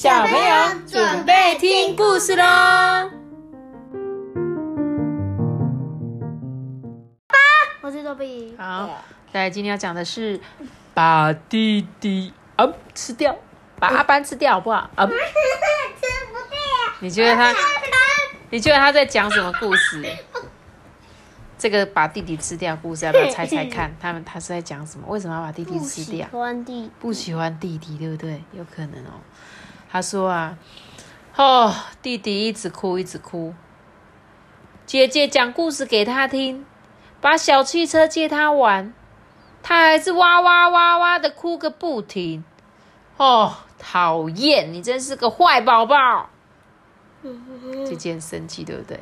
小朋友准备听故事喽！我是豆比。好，来，今天要讲的是把弟弟啊吃掉，把阿班吃掉，好不好？啊，吃不掉。你觉得他？你觉得他在讲什么故事？这个把弟弟吃掉故事，要不要猜猜看？他们他是在讲什么？为什么要把弟弟吃掉？喜欢弟，不喜欢弟弟，对不对？有可能哦。他说啊，哦，弟弟一直哭，一直哭。姐姐讲故事给他听，把小汽车借他玩，他还是哇哇哇哇的哭个不停。哦，讨厌！你真是个坏宝宝。姐姐很生气，对不对？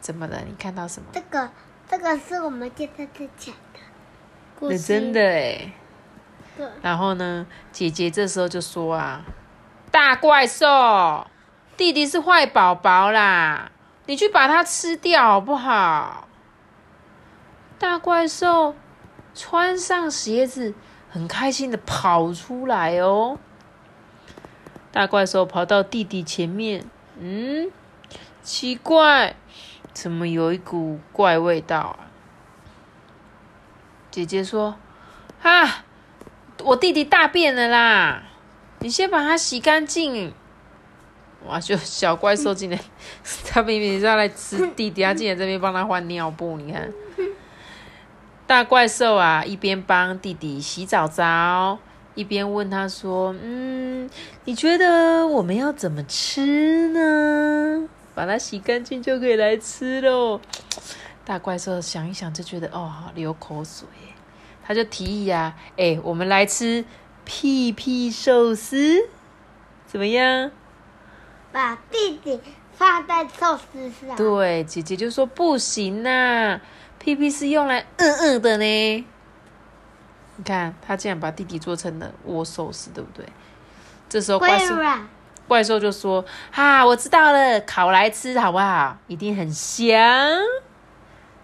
怎么了？你看到什么？这个，这个是我们今天在讲的故事。真的哎。对。然后呢，姐姐这时候就说啊：“大怪兽，弟弟是坏宝宝啦，你去把它吃掉好不好？”大怪兽穿上鞋子，很开心的跑出来哦。大怪兽跑到弟弟前面，嗯，奇怪，怎么有一股怪味道啊？姐姐说：“啊，我弟弟大便了啦，你先把它洗干净。”哇，就小怪兽竟然，他明明是要来吃弟弟，他竟然这边帮他换尿布，你看。大怪兽啊，一边帮弟弟洗澡澡。一边问他说：“嗯，你觉得我们要怎么吃呢？把它洗干净就可以来吃喽。”大怪兽想一想就觉得哦，流口水。他就提议啊：“哎，我们来吃屁屁寿司，怎么样？”把弟弟放在寿司上。对，姐姐就说：“不行呐，屁屁是用来嗯嗯的呢。”你看，他竟然把弟弟做成了握寿司，对不对？这时候怪兽怪兽就说：“哈，我知道了，烤来吃好不好？一定很香。”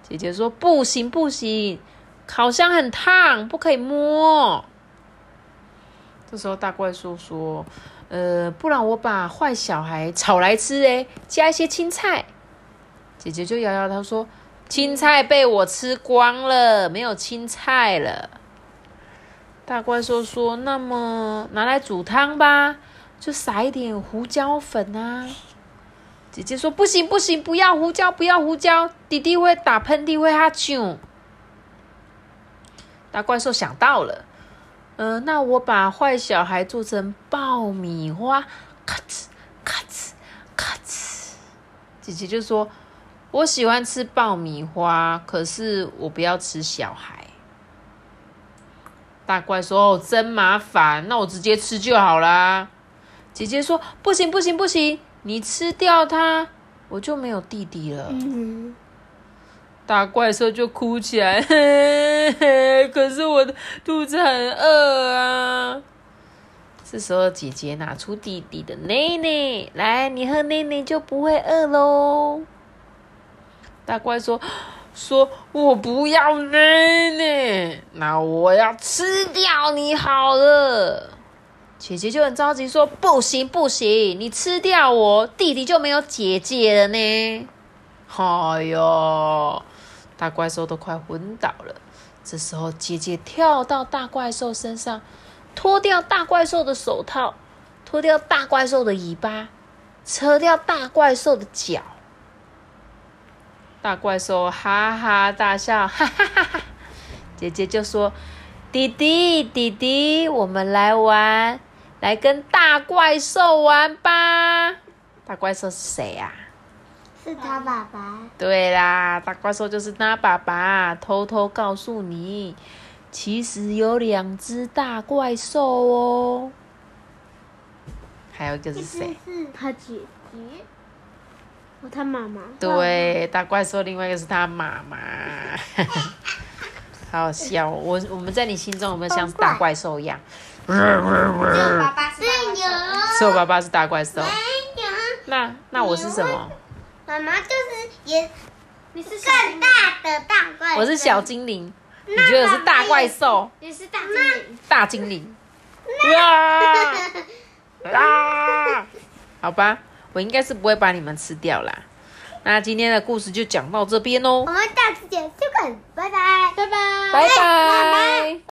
姐姐说：“不行不行，烤箱很烫，不可以摸。”这时候大怪兽说：“呃，不然我把坏小孩炒来吃，哎，加一些青菜。”姐姐就摇摇头说：“青菜被我吃光了，没有青菜了。”大怪兽说：“那么拿来煮汤吧，就撒一点胡椒粉啊。”姐姐说：“不行不行，不要胡椒，不要胡椒，弟弟会打喷嚏，会哈啾。”大怪兽想到了，嗯，那我把坏小孩做成爆米花，咔哧咔哧咔哧。姐姐就说：“我喜欢吃爆米花，可是我不要吃小孩。”大怪说：“真麻烦，那我直接吃就好啦。”姐姐说：“不行，不行，不行，你吃掉它，我就没有弟弟了。”大怪兽就哭起来，可是我的肚子很饿啊。这时候，姐姐拿出弟弟的奶奶来，你喝奶奶就不会饿喽。大怪说。说我不要奶奶，那我要吃掉你好了。姐姐就很着急说：“不行不行，你吃掉我，弟弟就没有姐姐了呢。”哎呦，大怪兽都快昏倒了。这时候，姐姐跳到大怪兽身上，脱掉大怪兽的手套，脱掉大怪兽的尾巴，扯掉大怪兽的脚。大怪兽哈哈大笑，哈哈哈哈！姐姐就说：“弟弟，弟弟，我们来玩，来跟大怪兽玩吧。”大怪兽是谁呀？是他爸爸。对啦，大怪兽就是他爸爸。偷偷告诉你，其实有两只大怪兽哦。还有一个是谁？是他姐姐。他妈妈对大怪兽，另外一个是他妈妈，好笑。我我们在你心中有没有像大怪兽一样？是我爸爸是是我爸爸是大怪兽。那那我是什么？妈妈就是也，你是更大的大怪。我是小精灵。你觉得我是大怪兽？你是大精灵。大精灵。哇！啊！好吧，我应该是不会把你们吃掉啦。那今天的故事就讲到这边哦。我们下次见，再见，拜拜，拜拜，拜拜。